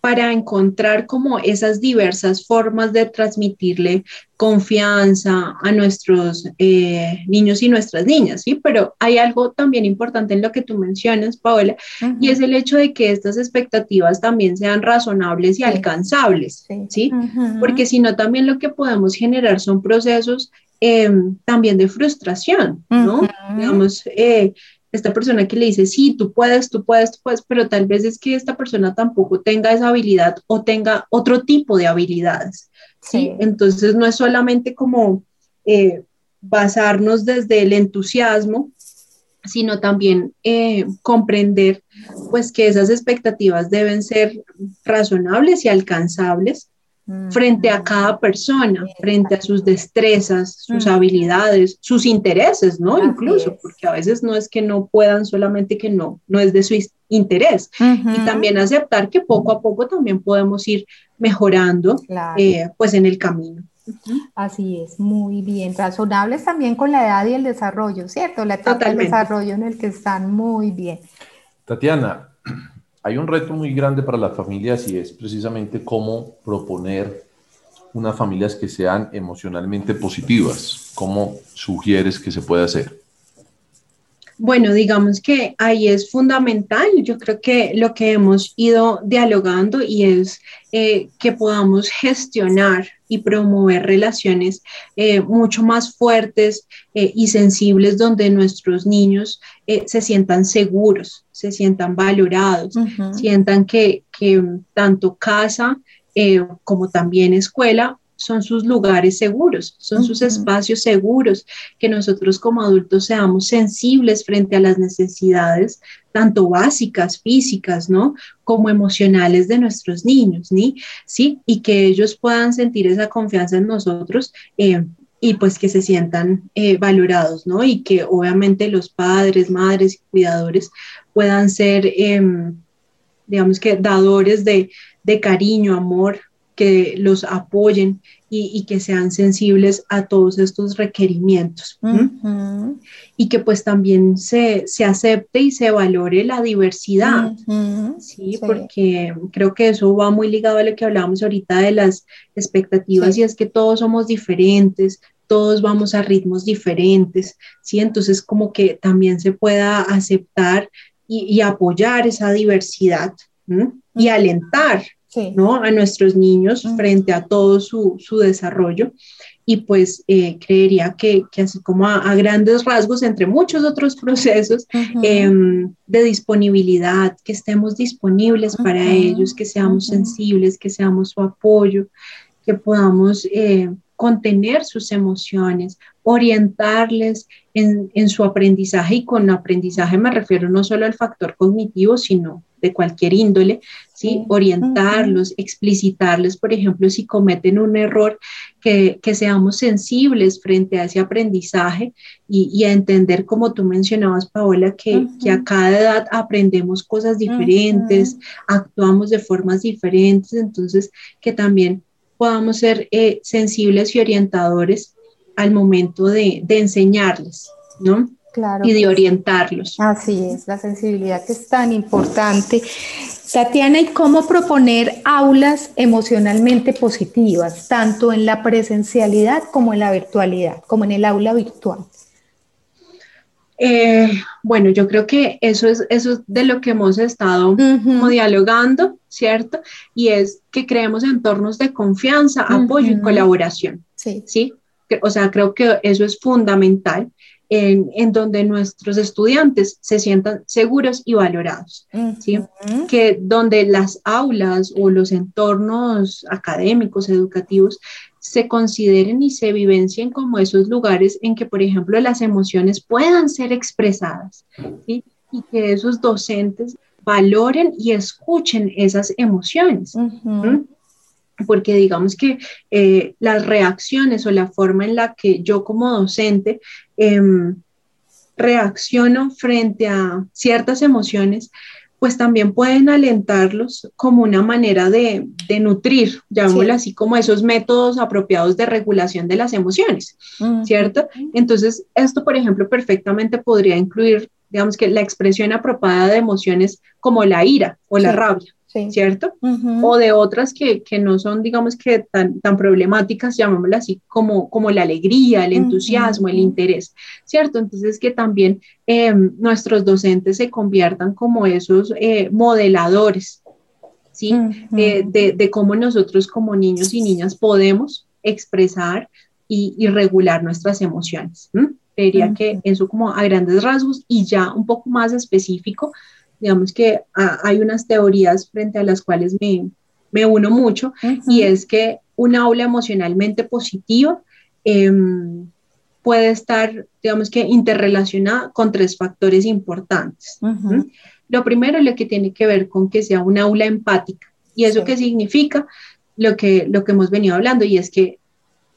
para encontrar como esas diversas formas de transmitirle confianza a nuestros eh, niños y nuestras niñas, ¿sí? Pero hay algo también importante en lo que tú mencionas, Paola, y es el hecho de que estas expectativas también sean razonables y alcanzables, ¿sí? Porque si no, también lo que podemos generar son procesos em, también de frustración, ¿no? Digamos, eh, esta persona que le dice, sí, tú puedes, tú puedes, tú puedes, pero tal vez es que esta persona tampoco tenga esa habilidad o tenga otro tipo de habilidades, ¿sí? Entonces no es solamente como eh, basarnos desde el entusiasmo, sino también eh, comprender pues que esas expectativas deben ser razonables y alcanzables frente a cada persona, frente a sus destrezas, sus habilidades, sus intereses, ¿no? Incluso, porque a veces no es que no puedan, solamente que no, no es de su interés. Y también aceptar que poco a poco también podemos ir mejorando, eh, pues en el camino. Así es, muy bien. Razonables también con la edad y el desarrollo, ¿cierto? La etapa del desarrollo en el que están muy bien. Tatiana, hay un reto muy grande para las familias y es precisamente cómo proponer unas familias que sean emocionalmente positivas. ¿Cómo sugieres que se puede hacer? Bueno, digamos que ahí es fundamental, yo creo que lo que hemos ido dialogando y es eh, que podamos gestionar y promover relaciones eh, mucho más fuertes eh, y sensibles donde nuestros niños se sientan seguros, se sientan valorados, sientan que, que, tanto casa como también escuela son sus lugares seguros, son sus espacios seguros, que nosotros como adultos seamos sensibles frente a las necesidades, tanto básicas, físicas, ¿no? Como emocionales de nuestros niños, ¿sí? ¿Sí? Y que ellos puedan sentir esa confianza en nosotros. Eh, y pues que se sientan eh, valorados, ¿no? Y que obviamente los padres, madres y cuidadores puedan ser, em, digamos que, dadores de, de cariño, amor, que los apoyen y, que sean sensibles a todos estos requerimientos. Y que pues también se, acepte y se valore la diversidad, ¿sí? Porque creo que eso va muy ligado a lo que hablábamos ahorita de las expectativas y es que todos somos diferentes, todos vamos a ritmos diferentes, ¿sí? Entonces como que también se pueda aceptar y, apoyar esa diversidad y alentar ¿no? a nuestros niños frente a todo su, su desarrollo. Y pues eh, creería que, que, así como a, grandes rasgos, entre muchos otros procesos em, de disponibilidad, que estemos disponibles para ellos, que seamos sensibles, que seamos su apoyo, que podamos eh, contener sus emociones, orientarles en, en, su aprendizaje y con aprendizaje me refiero no solo al factor cognitivo, sino de cualquier índole, ¿sí? orientarlos, explicitarles, por ejemplo, si cometen un error, que, seamos sensibles frente a ese aprendizaje y, a entender, como tú mencionabas, Paola, que, a cada edad aprendemos cosas diferentes, actuamos de formas diferentes, entonces que también podamos ser eh, sensibles y orientadores al momento de, de enseñarles, ¿no? Y de orientarlos. Así es, la sensibilidad que es tan importante. Tatiana, ¿y cómo proponer aulas emocionalmente positivas, tanto en la presencialidad como en la virtualidad, como en el aula virtual? Eh, bueno, yo creo que eso es, eso de lo que hemos estado dialogando, ¿cierto? Y es que creemos entornos de confianza, apoyo y colaboración. Sí. ¿sí? O sea, creo que eso es fundamental en, donde nuestros estudiantes se sientan seguros y valorados, ¿sí? que donde las aulas o los entornos académicos, educativos, se consideren y se vivencien como esos lugares en que, por ejemplo, las emociones puedan ser expresadas y que esos docentes valoren y escuchen esas emociones porque digamos que eh, las reacciones o la forma en la que yo como docente em, reacciono frente a ciertas emociones, pues también pueden alentarlos como una manera de, nutrir, llamémoslo así, como esos métodos apropiados de regulación de las emociones, ¿cierto? Entonces, esto, por ejemplo, perfectamente podría incluir, digamos que la expresión apropiada de emociones como la ira o la rabia, ¿cierto? O de otras que, no son, digamos que tan, tan problemáticas, llamémoslas así, como, como la alegría, el entusiasmo, el interés, ¿cierto? Entonces que también em, nuestros docentes se conviertan como esos eh, modeladores, ¿sí? Eh, de, cómo nosotros como niños y niñas podemos expresar y, regular nuestras emociones. Creería que eso como a grandes rasgos y ya un poco más específico, digamos que hay unas teorías frente a las cuales me, me uno mucho y es que un aula emocionalmente positiva em, puede estar, digamos que, interrelacionada con tres factores importantes. Lo primero es lo que tiene que ver con que sea un aula empática. ¿Y eso qué significa? Lo que, lo que hemos venido hablando y es que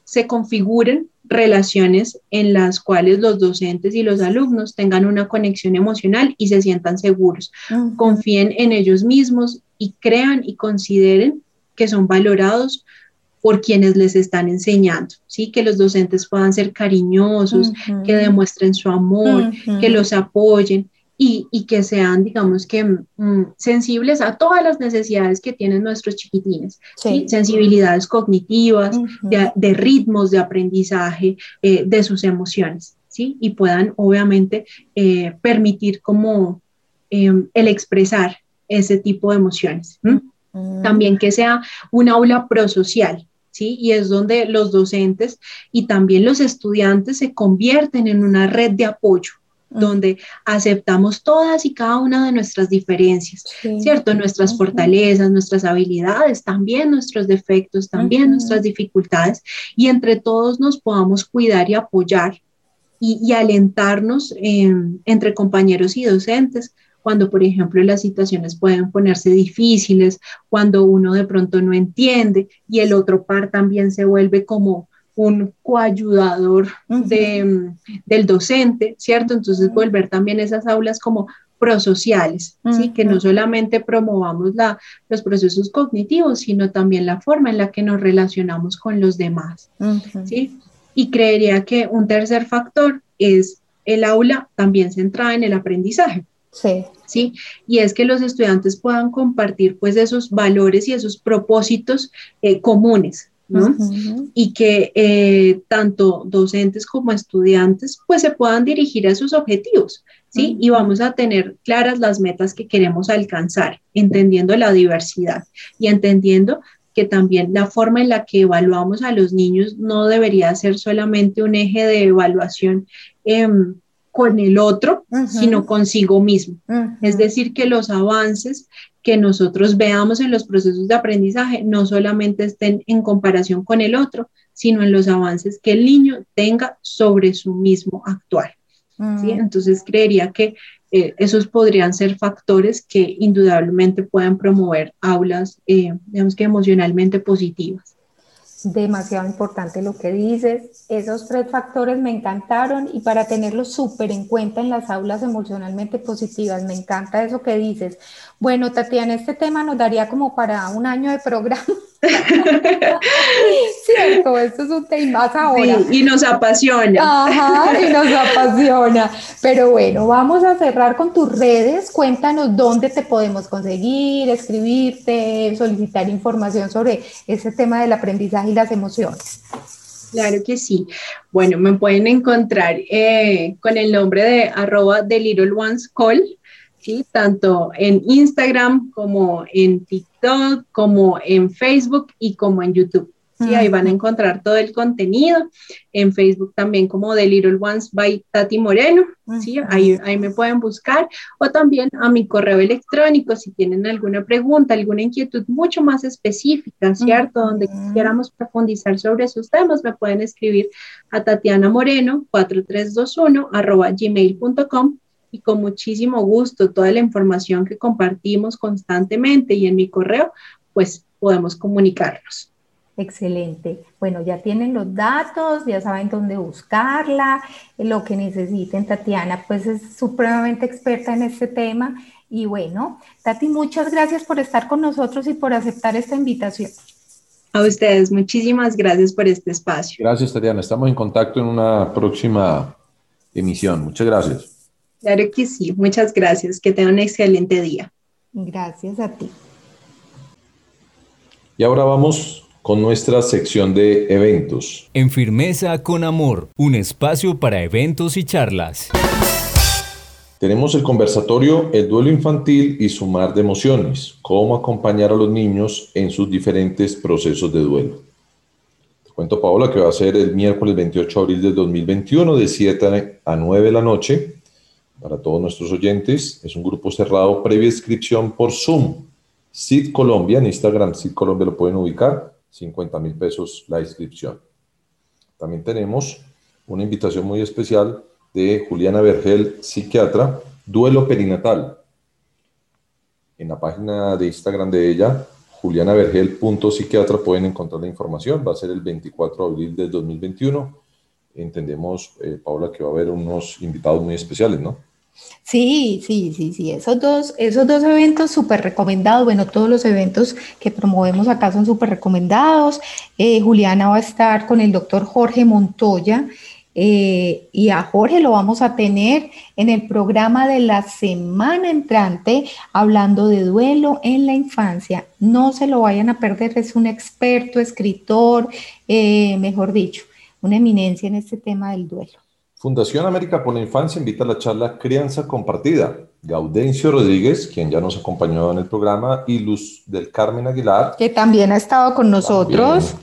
se configuren relaciones en las cuales los docentes y los alumnos tengan una conexión emocional y se sientan seguros, confíen en ellos mismos y crean y consideren que son valorados por quienes les están enseñando, ¿sí? Que los docentes puedan ser cariñosos, que demuestren su amor, que los apoyen, y, que sean, digamos que, mm, sensibles a todas las necesidades que tienen nuestros chiquitines, sensibilidades cognitivas, de, ritmos de aprendizaje, eh, de sus emociones, ¿sí? Y puedan, obviamente, eh, permitir como em, el expresar ese tipo de emociones. También que sea un aula prosocial, ¿sí? Y es donde los docentes y también los estudiantes se convierten en una red de apoyo, donde aceptamos todas y cada una de nuestras diferencias, ¿cierto? Nuestras fortalezas, nuestras habilidades, también nuestros defectos, también nuestras dificultades, y entre todos nos podamos cuidar y apoyar y, alentarnos entre compañeros y docentes cuando, por ejemplo, las situaciones pueden ponerse difíciles, cuando uno de pronto no entiende y el otro par también se vuelve como un coayudador de, del docente, ¿cierto? Entonces volver también esas aulas como prosociales, ¿sí? Que no solamente promovamos la, los procesos cognitivos, sino también la forma en la que nos relacionamos con los demás, ¿sí? Y creería que un tercer factor es el aula también centrada en el aprendizaje. Sí. ¿Sí? Y es que los estudiantes puedan compartir pues esos valores y esos propósitos eh, comunes, y que eh, tanto docentes como estudiantes pues se puedan dirigir a esos objetivos, ¿sí? Y vamos a tener claras las metas que queremos alcanzar, entendiendo la diversidad y entendiendo que también la forma en la que evaluamos a los niños no debería ser solamente un eje de evaluación em, con el otro, sino consigo mismo. Es decir, que los avances que nosotros veamos en los procesos de aprendizaje no solamente estén en comparación con el otro, sino en los avances que el niño tenga sobre su mismo actual. ¿sí? Entonces, creería que eh, esos podrían ser factores que indudablemente puedan promover aulas, eh, digamos que emocionalmente positivas demasiado importante lo que dices. Esos tres factores me encantaron y para tenerlos súper en cuenta en las aulas emocionalmente positivas, me encanta eso que dices. Bueno, Tatiana, este tema nos daría como para un año de programa. Cierto, esto es un tema más ahora. Sí, y nos apasiona. Ajá, y nos apasiona. Pero bueno, vamos a cerrar con tus redes. Cuéntanos dónde te podemos conseguir, escribirte, solicitar información sobre ese tema del aprendizaje y las emociones. Claro que sí. Bueno, me pueden encontrar eh, con el nombre de arroba The Little Ones Call tanto en Instagram como en TikTok, como en Facebook y como en YouTube. ¿sí? Ahí van a encontrar todo el contenido. En Facebook también como The Little Ones by Tati Moreno. ¿sí? Ahí, ahí me pueden buscar. O también a mi correo electrónico si tienen alguna pregunta, alguna inquietud mucho más específica, ¿cierto? Donde quisiéramos profundizar sobre esos temas, me pueden escribir a Tatiana Moreno 4321 arroba gmail.com y con muchísimo gusto toda la información que compartimos constantemente y en mi correo, pues podemos comunicarnos. Excelente. Bueno, ya tienen los datos, ya saben dónde buscarla, lo que necesiten. Tatiana, pues es supremamente experta en este tema. Y bueno, Tati, muchas gracias por estar con nosotros y por aceptar esta invitación. A ustedes, muchísimas gracias por este espacio. Gracias, Tatiana. Estamos en contacto en una próxima emisión. Muchas gracias. Claro que sí, muchas gracias, que tengan un excelente día. Gracias a ti. Y ahora vamos con nuestra sección de eventos. En Firmeza con Amor, un espacio para eventos y charlas. Tenemos el conversatorio El duelo infantil y su mar de emociones, cómo acompañar a los niños en sus diferentes procesos de duelo. Te cuento, Paola, que va a ser el miércoles 28 de abril del 2021 de 7 a 9 de la noche para todos nuestros oyentes. Es un grupo cerrado previa inscripción por Zoom. Sid Colombia, en Instagram Sid Colombia lo pueden ubicar, 50 mil pesos la inscripción. También tenemos una invitación muy especial de Juliana Vergel, psiquiatra, duelo perinatal. En la página de Instagram de ella, julianavergel.psiquiatra, pueden encontrar la información. Va a ser el 24 de abril del 2021. Entendemos, eh, Paula, que va a haber unos invitados muy especiales, ¿no? Sí, sí, sí, sí, esos dos, esos dos eventos súper recomendados, bueno, todos los eventos que promovemos acá son súper recomendados. Eh, Juliana va a estar con el doctor Jorge Montoya eh, y a Jorge lo vamos a tener en el programa de la semana entrante hablando de duelo en la infancia. No se lo vayan a perder, es un experto, escritor, eh, mejor dicho, una eminencia en este tema del duelo. Fundación América por la Infancia invita a la charla Crianza Compartida. Gaudencio Rodríguez, quien ya nos acompañó en el programa, y Luz del Carmen Aguilar. Que también ha estado con nosotros.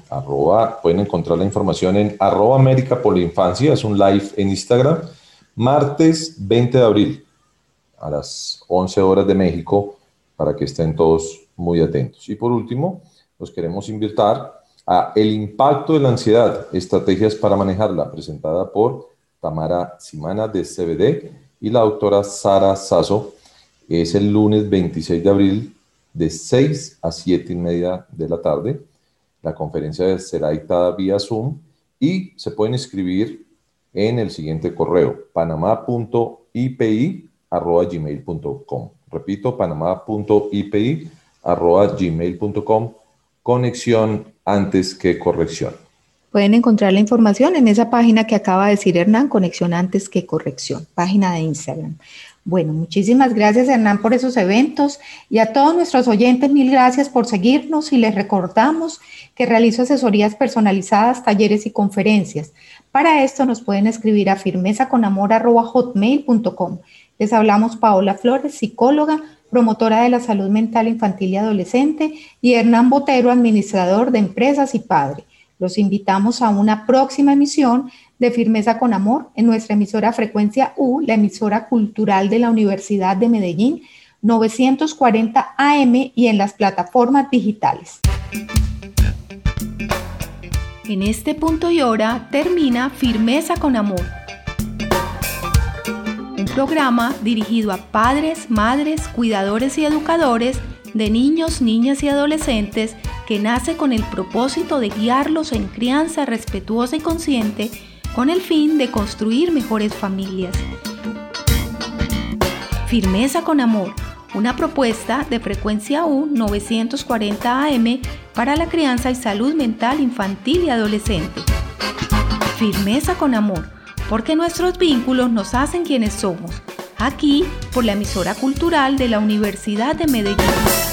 pueden encontrar la información en arroba América por la Infancia, es un live en Instagram, martes 20 de abril a las 11 horas de México, para que estén todos muy atentos. Y por último, los queremos invitar a El impacto de la ansiedad, estrategias para manejarla, presentada por Tamara Simana de CBD y la doctora Sara Sasso. Es el lunes 26 de abril de 6 a 7 y media de la tarde. La conferencia será dictada vía Zoom y se pueden inscribir en el siguiente correo, panama.ipi.gmail.com. Repito, panama.ipi.gmail.com. Conexión antes que corrección. Pueden encontrar la información en esa página que acaba de decir Hernán, Conexión antes que corrección, página de Instagram. Bueno, muchísimas gracias Hernán por esos eventos y a todos nuestros oyentes, mil gracias por seguirnos y les recordamos que realizo asesorías personalizadas, talleres y conferencias. Para esto nos pueden escribir a firmezaconamor.hotmail.com. Les hablamos Paola Flores, psicóloga, promotora de la salud mental infantil y adolescente, y Hernán Botero, administrador de empresas y padre. Los invitamos a una próxima emisión de Firmeza con Amor en nuestra emisora Frecuencia U, la emisora cultural de la Universidad de Medellín, 940 AM y en las plataformas digitales. En este punto y hora termina Firmeza con Amor, un programa dirigido a padres, madres, cuidadores y educadores de niños, niñas y adolescentes que nace con el propósito de guiarlos en crianza respetuosa y consciente con el fin de construir mejores familias. Firmeza con amor, una propuesta de frecuencia U 940 AM para la crianza y salud mental infantil y adolescente. Firmeza con amor, porque nuestros vínculos nos hacen quienes somos. Aquí por la emisora cultural de la Universidad de Medellín.